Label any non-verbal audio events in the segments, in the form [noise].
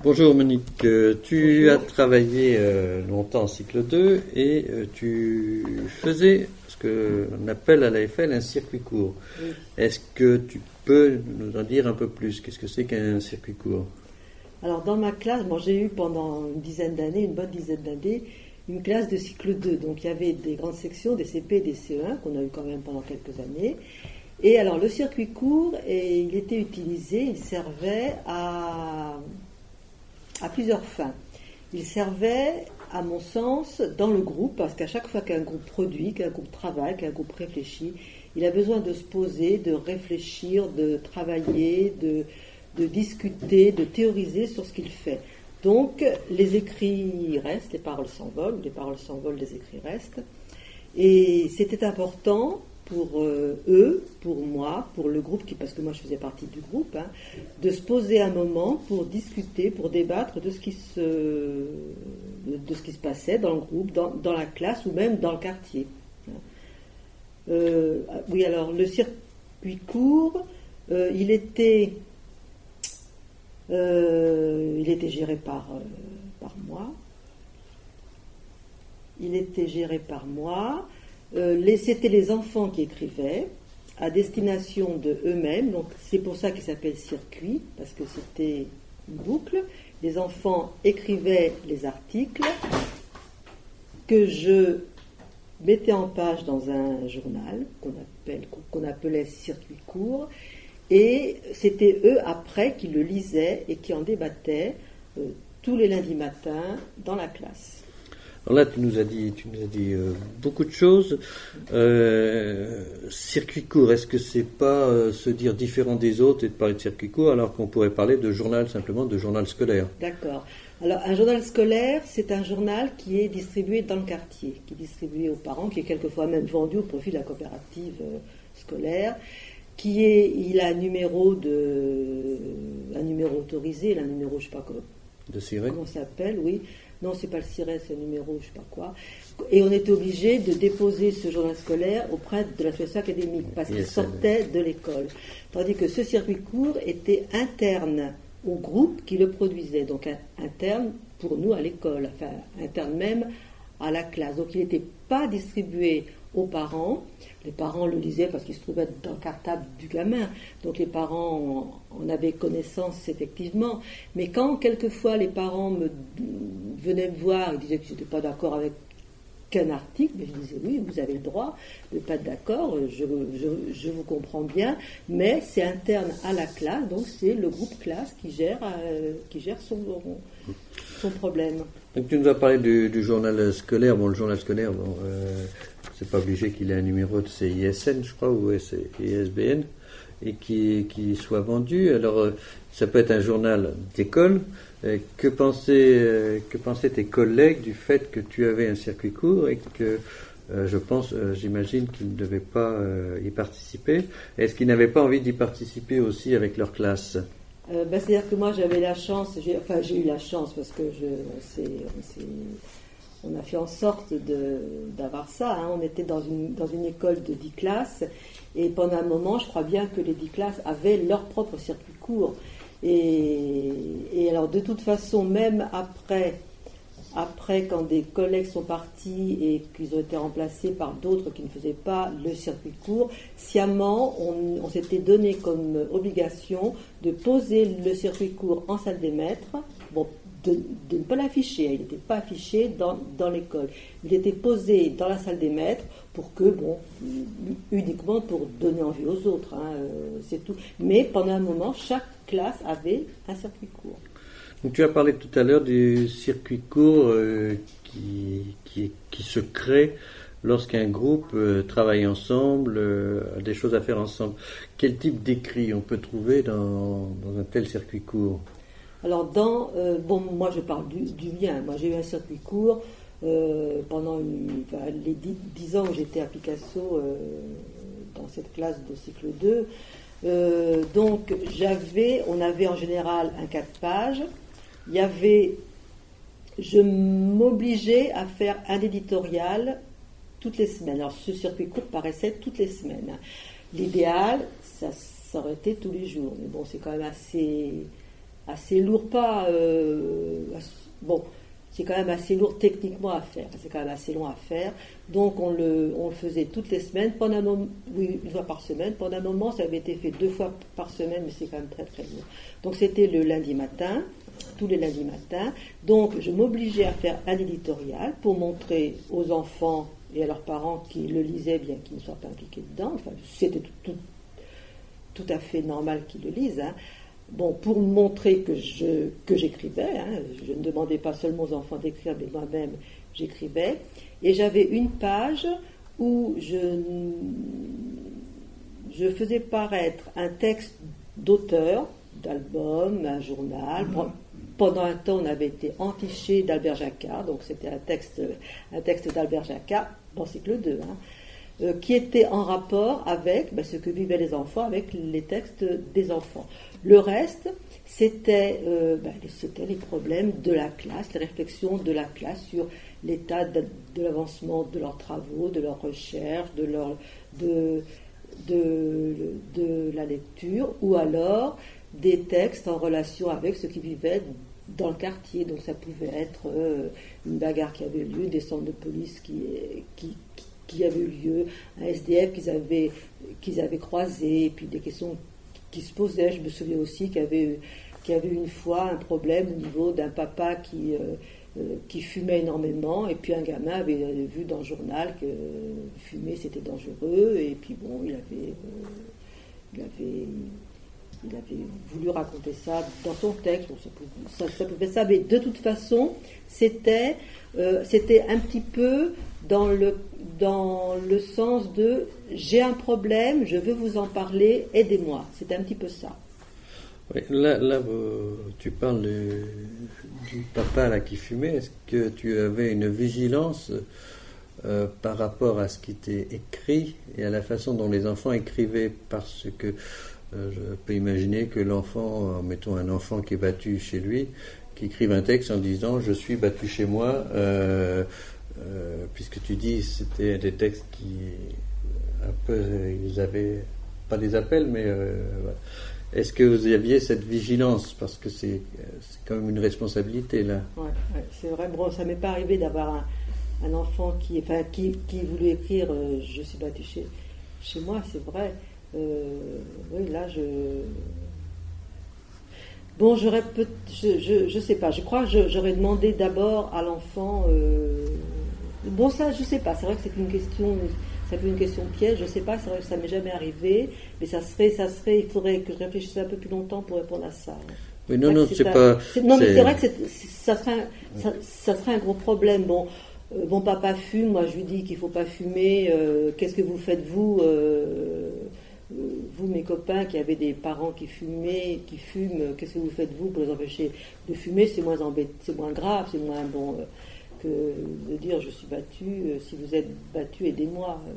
Bonjour Monique, Euh, tu as travaillé euh, longtemps en cycle 2 et euh, tu faisais ce qu'on appelle à l'AFL un circuit court. Oui. Est-ce que tu peux nous en dire un peu plus? Qu'est-ce que c'est qu'un circuit court? Alors dans ma classe, bon, j'ai eu pendant une dizaine d'années, une bonne dizaine d'années, une classe de cycle 2. Donc il y avait des grandes sections, des CP et des CE1 qu'on a eu quand même pendant quelques années. Et alors le circuit court, et il était utilisé, il servait à, à plusieurs fins. Il servait, à mon sens, dans le groupe, parce qu'à chaque fois qu'un groupe produit, qu'un groupe travaille, qu'un groupe réfléchit, il a besoin de se poser, de réfléchir, de travailler, de, discuter, de théoriser sur ce qu'il fait. Donc, les écrits restent, les paroles s'envolent, les paroles s'envolent, les écrits restent. Et c'était important pour euh, eux, pour moi, pour le groupe, parce que moi je faisais partie du groupe, hein, de se poser un moment pour discuter, pour débattre de ce qui se, de ce qui se passait dans le groupe, dans, la classe ou même dans le quartier. Euh, oui, alors le circuit court, euh, il était, il était géré par, par moi. Il était géré par moi. Euh, C'était les enfants qui écrivaient à destination de eux-mêmes. Donc c'est pour ça qu'il s'appelle circuit parce que c'était une boucle. Les enfants écrivaient les articles que je mettais en page dans un journal qu'on appelait circuit court. Et c'était eux après qui le lisaient et qui en débattaient euh, tous les lundis matins dans la classe. Alors là, tu nous as dit, tu nous as dit euh, beaucoup de choses. Euh, circuit court, est-ce que c'est pas euh, se dire différent des autres et de parler de circuit court alors qu'on pourrait parler de journal simplement, de journal scolaire? D'accord. Alors, un journal scolaire, c'est un journal qui est distribué dans le quartier, qui est distribué aux parents, qui est quelquefois même vendu au profit de la coopérative scolaire, qui est, il a un numéro de, un numéro autorisé, il a un numéro, je sais pas comment, de comment ça s'appelle, oui. Non, c'est pas le SIRES, c'est un numéro, je sais pas quoi. Et on était obligé de déposer ce journal scolaire auprès de l'association académique parce qu'il sortait de l'école. Tandis que ce circuit court était interne au groupe qui le produisait, donc interne pour nous à l'école, enfin interne même à la classe. Donc il n'était pas distribué aux parents. Les parents le lisaient parce qu'il se trouvait dans le cartable du gamin. Donc les parents en en avaient connaissance effectivement. Mais quand quelquefois les parents venaient me voir et disaient que je n'étais pas d'accord avec qu'un article, mais je disais oui, vous avez le droit de pas être d'accord, je, je- vous comprends bien, mais c'est interne à la classe, donc c'est le groupe classe qui gère, euh, qui gère son, son problème. Donc tu nous as parlé du, du journal scolaire. Bon, le journal scolaire, bon, euh, c'est pas obligé qu'il ait un numéro de CISN, je crois, ou ISBN, et qui, qui soit vendu. Alors, euh, ça peut être un journal d'école. Euh, que pensaient, euh, que pensaient tes collègues du fait que tu avais un circuit court et que euh, je pense, j'imagine qu'ils ne devaient pas y participer. Est-ce qu'ils n'avaient pas envie d'y participer aussi avec leur classe? Ben, C'est-à-dire que moi j'avais la chance, j'ai, enfin j'ai eu la chance parce que on, a fait en sorte d'avoir ça. hein. On était dans une, dans une école de 10 classes et pendant un moment, je crois bien que les 10 classes avaient leur propre circuit court. Et, alors de toute façon, même après, après quand des collègues sont partis et qu'ils ont été remplacés par d'autres qui ne faisaient pas le circuit court, sciemment, on, s'était donné comme obligation de poser le circuit court en salle des maîtres. De, ne pas l'afficher, il n'était pas affiché dans, dans l'école. Il était posé dans la salle des maîtres pour que, bon, uniquement pour donner envie aux autres, hein, euh, c'est tout. Mais pendant un moment, chaque classe avait un circuit court. Tu as parlé tout à l'heure du circuit court euh, qui, qui, se crée lorsqu'un groupe euh, travaille ensemble, a des choses à faire ensemble. Quel type d'écrit on peut trouver dans, dans un tel circuit court? Alors, dans, euh, bon, moi je parle du, mien. Moi j'ai eu un circuit court euh, pendant les dix, dix ans où j'étais à Picasso euh, dans cette classe de cycle 2. Euh, donc, j'avais, on avait en général un 4 pages. Il y avait, je m'obligeais à faire un éditorial toutes les semaines. Alors, ce circuit court paraissait toutes les semaines. L'idéal, ça, ça aurait été tous les jours. Mais bon, c'est quand même assez, assez lourd, pas. euh, bon, c'est quand même assez lourd techniquement à faire, c'est quand même assez long à faire. Donc on le, on le faisait toutes les semaines, pendant un moment, oui, une fois par semaine. Pendant un moment, ça avait été fait deux fois par semaine, mais c'est quand même très très lourd. Donc c'était le lundi matin, tous les lundis matins. Donc je m'obligeais à faire un éditorial pour montrer aux enfants et à leurs parents qui le lisaient, bien qu'ils ne soient pas impliqués dedans. Enfin, c'était tout, tout, tout à fait normal qu'ils le lisent. Hein. Bon, pour montrer que je que j'écrivais, hein, je ne demandais pas seulement aux enfants d'écrire, mais moi-même j'écrivais. Et j'avais une page où je, je faisais paraître un texte d'auteur, d'album, un journal. Pendant un temps, on avait été entiché d'Albert Jacquard, donc c'était un texte, un texte d'Albert Jacquard, bon cycle 2, hein, euh, qui était en rapport avec ben, ce que vivaient les enfants, avec les textes des enfants. Le reste, c'était euh, ben, les problèmes de la classe, les réflexions de la classe sur l'état de, l'avancement de leurs travaux, de leurs recherches, de, la lecture, ou alors des textes en relation avec ce qui vivait dans le quartier. Donc ça pouvait être euh, une bagarre qui avait lieu, des centres de police qui avaient eu lieu, un SDF qu'ils avaient, qu'ils avaient croisé, et puis des questions qui se posaient. Je me souviens aussi qu'il y avait, qu'il avait une fois un problème au niveau d'un papa qui, euh, euh, qui fumait énormément, et puis un gamin avait, vu dans le journal que fumer c'était dangereux, et puis bon, il avait, euh, il avait, il avait voulu raconter ça dans son texte, ça, ça, pouvait ça, mais de toute façon, c'était, c'était un petit peu dans le, dans le sens de j'ai un problème, je veux vous en parler, aidez-moi. C'était un petit peu ça. Là, là tu parles du, du, papa là, qui fumait. Est-ce que tu avais une vigilance euh, par rapport à ce qui était écrit et à la façon dont les enfants écrivaient? Parce que euh, je peux imaginer que l'enfant, mettons un enfant qui est battu chez lui, qui écrive un texte en disant Je suis battu chez moi. Euh, euh, puisque tu dis c'était des textes qui un peu ils avaient pas des appels mais euh, est-ce que vous aviez cette vigilance? Parce que c'est quand même une responsabilité là. Ouais, c'est vrai. Bon ça m'est pas arrivé d'avoir un, enfant qui enfin qui, qui voulait écrire euh, je suis battu chez chez moi c'est vrai. Oui là je Bon, j'aurais peut je, je, je, sais pas, je crois que j'aurais demandé d'abord à l'enfant euh, Bon, ça, je sais pas. C'est vrai que c'est une question, ça peut une question piège. Je sais pas. C'est vrai que ça m'est jamais arrivé, mais ça serait, ça serait. Il faudrait que je réfléchisse un peu plus longtemps pour répondre à ça. Mais non, non, c'est pas. Non, mais c'est vrai que ça serait, un, ça, ça, serait un gros problème. Bon, euh, mon papa fume. Moi, je lui dis qu'il faut pas fumer. Euh, Qu'est-ce que vous faites vous euh, vous, mes copains qui avez des parents qui fumaient, qui fument, qu'est-ce que vous faites vous pour les empêcher de fumer? C'est moins embêtant, c'est moins grave, c'est moins bon que de dire je suis battu, euh, si vous êtes battu, aidez-moi. Euh,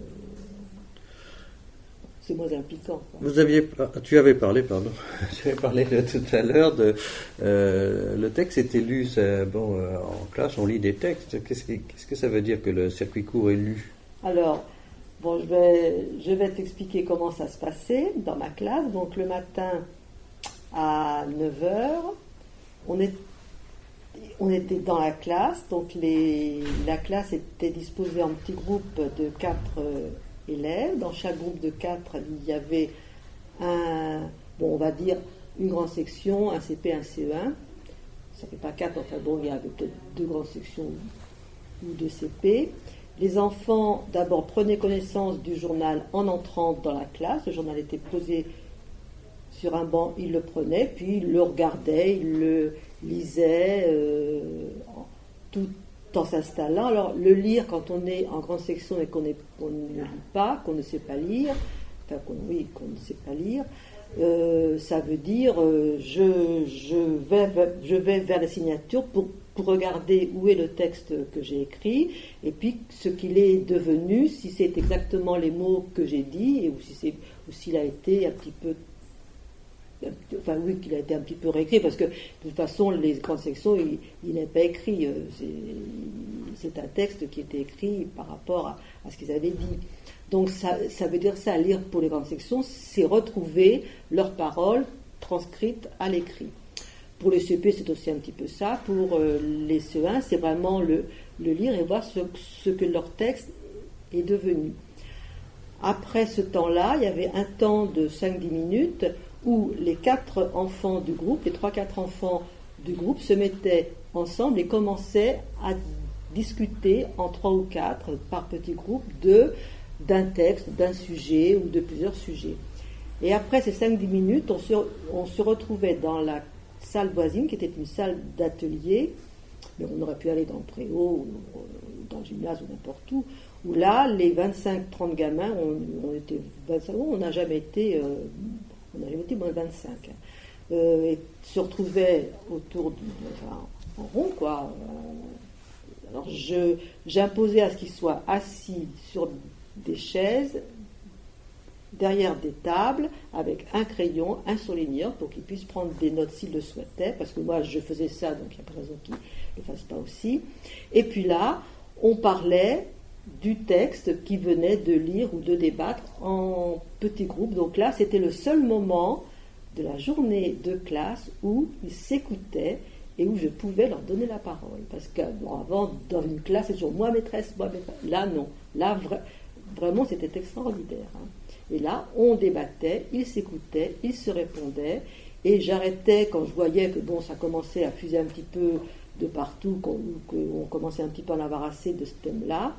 c'est moins impliquant. Quoi. Vous aviez, tu avais parlé, pardon, [laughs] tu avais parlé de, tout à l'heure de euh, le texte était lu. Ça, bon, euh, en classe, on lit des textes. Qu'est-ce que, qu'est-ce que ça veut dire que le circuit court est lu? Alors, bon, je vais, je vais t'expliquer comment ça se passait dans ma classe. Donc, le matin à 9h, on est on était dans la classe, donc la classe était disposée en petits groupes de quatre euh, élèves. Dans chaque groupe de quatre, il y avait un, bon, on va dire une grande section, un CP, un CE1. Ça fait pas quatre, enfin bon, il y avait peut-être deux grandes sections ou deux CP. Les enfants, d'abord, prenaient connaissance du journal en entrant dans la classe. Le journal était posé sur un banc, ils le prenaient, puis ils le regardaient, ils le lisait euh, tout en s'installant. Alors, le lire quand on est en grande section et qu'on ne lit pas, qu'on ne sait pas lire, enfin, oui, qu'on ne sait pas lire, euh, ça veut dire euh, je, je, vais, je vais vers la signature pour, pour regarder où est le texte que j'ai écrit et puis ce qu'il est devenu, si c'est exactement les mots que j'ai dit et ou si c'est ou s'il a été un petit peu enfin oui, qu'il a été un petit peu réécrit, parce que de toute façon, les grandes sections, il, n'est pas écrit. Euh, c'est un texte qui était écrit par rapport à, à ce qu'ils avaient dit. Donc ça, ça, veut dire ça, lire pour les grandes sections, c'est retrouver leurs paroles transcrites à l'écrit. Pour les CP, c'est aussi un petit peu ça. Pour euh, les CE1, c'est vraiment le, lire et voir ce, que leur texte est devenu. Après ce temps-là, il y avait un temps de 5-10 minutes où les quatre enfants du groupe, les 3-4 enfants du groupe se mettaient ensemble et commençaient à discuter en trois ou quatre par petits groupes de d'un texte, d'un sujet ou de plusieurs sujets. Et après ces 5-10 minutes, on se, retrouvait dans la salle voisine, qui était une salle d'atelier, mais on aurait pu aller dans le préau, ou dans le gymnase, ou n'importe où, où là, les 25-30 gamins, on, était 25, on n'a jamais été, euh, on jamais été moins de 25, hein. euh, et se retrouvaient autour du, enfin, en rond, quoi. Alors, j'imposais à ce qu'ils soient assis sur des chaises derrière des tables avec un crayon, un surligneur pour qu'ils puissent prendre des notes s'ils le souhaitaient, parce que moi je faisais ça, donc il n'y a pas raison qu'ils ne le fassent pas aussi. Et puis là, on parlait du texte qui venait de lire ou de débattre en petits groupes. Donc là, c'était le seul moment de la journée de classe où ils s'écoutaient et où je pouvais leur donner la parole. Parce qu'avant, dans une classe, c'est toujours moi maîtresse, moi maîtresse. Là, non. Là, vraiment, c'était extraordinaire. Hein. Et là, on débattait, ils s'écoutaient, ils se répondaient, et j'arrêtais quand je voyais que bon, ça commençait à fuser un petit peu de partout, qu'on commençait un petit peu à assez de ce thème-là.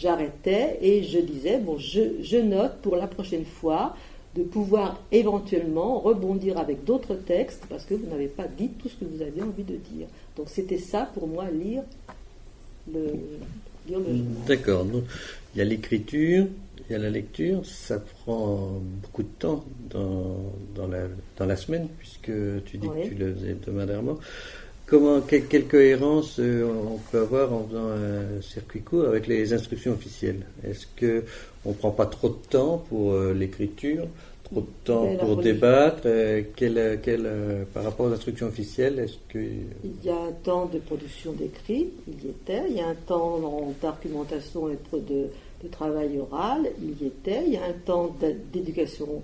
J'arrêtais et je disais, bon, je, note pour la prochaine fois de pouvoir éventuellement rebondir avec d'autres textes parce que vous n'avez pas dit tout ce que vous aviez envie de dire. Donc c'était ça pour moi, lire le, lire le journal. D'accord. Il y a l'écriture, il y a la lecture, ça prend beaucoup de temps dans, dans, la, dans la semaine, puisque tu dis que tu le faisais hebdomadairement. Comment, quelle, cohérence euh, on peut avoir en faisant un circuit court avec les instructions officielles? Est-ce que on prend pas trop de temps pour euh, l'écriture, trop de temps pour débattre euh, Par rapport aux instructions officielles, est-ce que il y a un temps de production d'écrit, il y était. Il y a un temps d'argumentation et de de travail oral, il y était. Il y a un temps d'éducation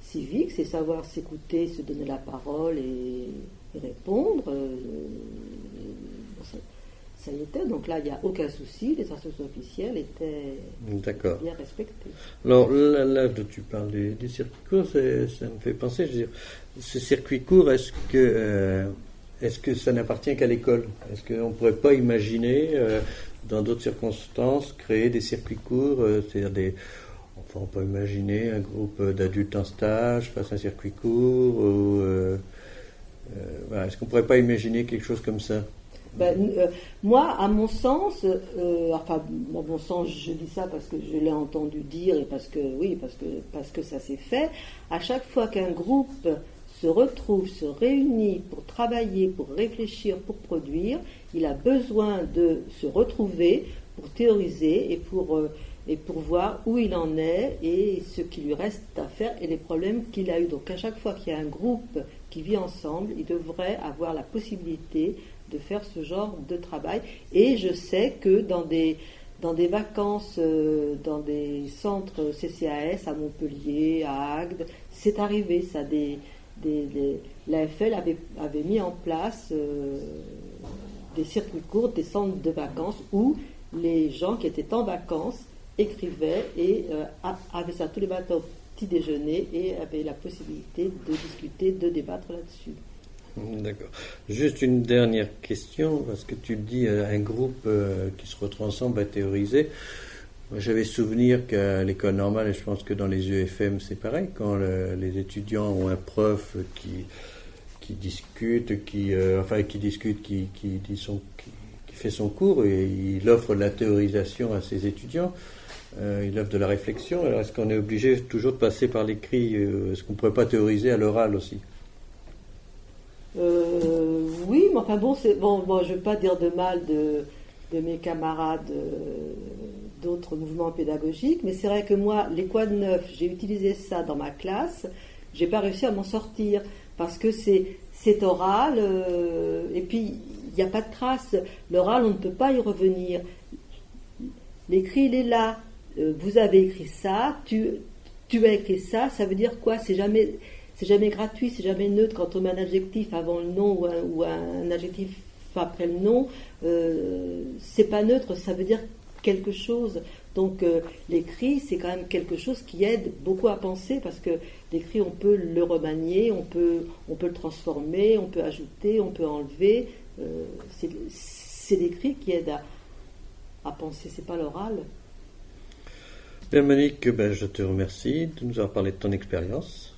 civique, c'est savoir s'écouter, se donner la parole et, répondre. Euh, ça, y était. Donc là, il n'y a aucun souci. Les instructions officielles étaient bien respectées. Alors là, tu parles des, circuits courts, ça me fait penser, je veux dire, ce circuit court, est-ce que euh, est-ce que ça n'appartient qu'à l'école? Est-ce qu'on ne pourrait pas imaginer euh, dans d'autres circonstances, créer des circuits courts, euh, c'est-à-dire des. Enfin, on peut imaginer un groupe d'adultes en stage face à un circuit court, ou. Euh, euh, est-ce qu'on ne pourrait pas imaginer quelque chose comme ça ben, moi, à mon sens, enfin, à mon sens, je dis ça parce que je l'ai entendu dire et parce que, oui, parce que, parce que ça s'est fait. À chaque fois qu'un groupe se retrouve, se réunit pour travailler, pour réfléchir, pour produire, il a besoin de se retrouver pour théoriser et pour, euh, et pour voir où il en est et ce qui lui reste à faire et les problèmes qu'il a eu. Donc à chaque fois qu'il y a un groupe qui vit ensemble, il devrait avoir la possibilité de faire ce genre de travail. Et je sais que dans des, dans des vacances, euh, dans des centres CCAS à Montpellier, à Agde, c'est arrivé ça. Des, des, l'AFL avait, avait mis en place euh, des circuits courts, des centres de vacances où les gens qui étaient en vacances écrivaient et euh, avaient ça tous les matins déjeuner et avaient la possibilité de discuter, de débattre là-dessus. D'accord. Juste une dernière question, parce que tu dis euh, un groupe euh, qui se retrouve ensemble à théoriser. J'avais souvenir qu'à l'école normale, et je pense que dans les UFM c'est pareil, quand les étudiants ont un prof qui, qui discute, qui, euh, enfin, qui discute, qui, qui, fait son cours et il offre la théorisation à ses étudiants. Euh, il offre de la réflexion. Alors, est-ce qu'on est obligé toujours de passer par l'écrit euh, Est-ce qu'on ne pourrait pas théoriser à l'oral aussi? Oui, mais enfin bon, c'est bon, je ne veux pas dire de mal de, mes camarades d'autres mouvements pédagogiques, mais c'est vrai que moi, les quad neuf, j'ai utilisé ça dans ma classe, j'ai pas réussi à m'en sortir parce que c'est oral, euh, et puis il n'y a pas de trace. L'oral, on ne peut pas y revenir. L'écrit, il est là. Euh, vous avez écrit ça, tu, as écrit ça, ça veut dire quoi? C'est jamais, gratuit, c'est jamais neutre. Quand on met un adjectif avant le nom ou un, adjectif après le nom, euh, c'est pas neutre, ça veut dire quelque chose. Donc euh, l'écrit, c'est quand même quelque chose qui aide beaucoup à penser parce que l'écrit, on peut le remanier, on peut, on peut le transformer, on peut ajouter, on peut enlever. Euh, c'est l'écrit qui aide à, à penser, c'est pas l'oral. Monique, ben, je te remercie de nous avoir parlé de ton expérience.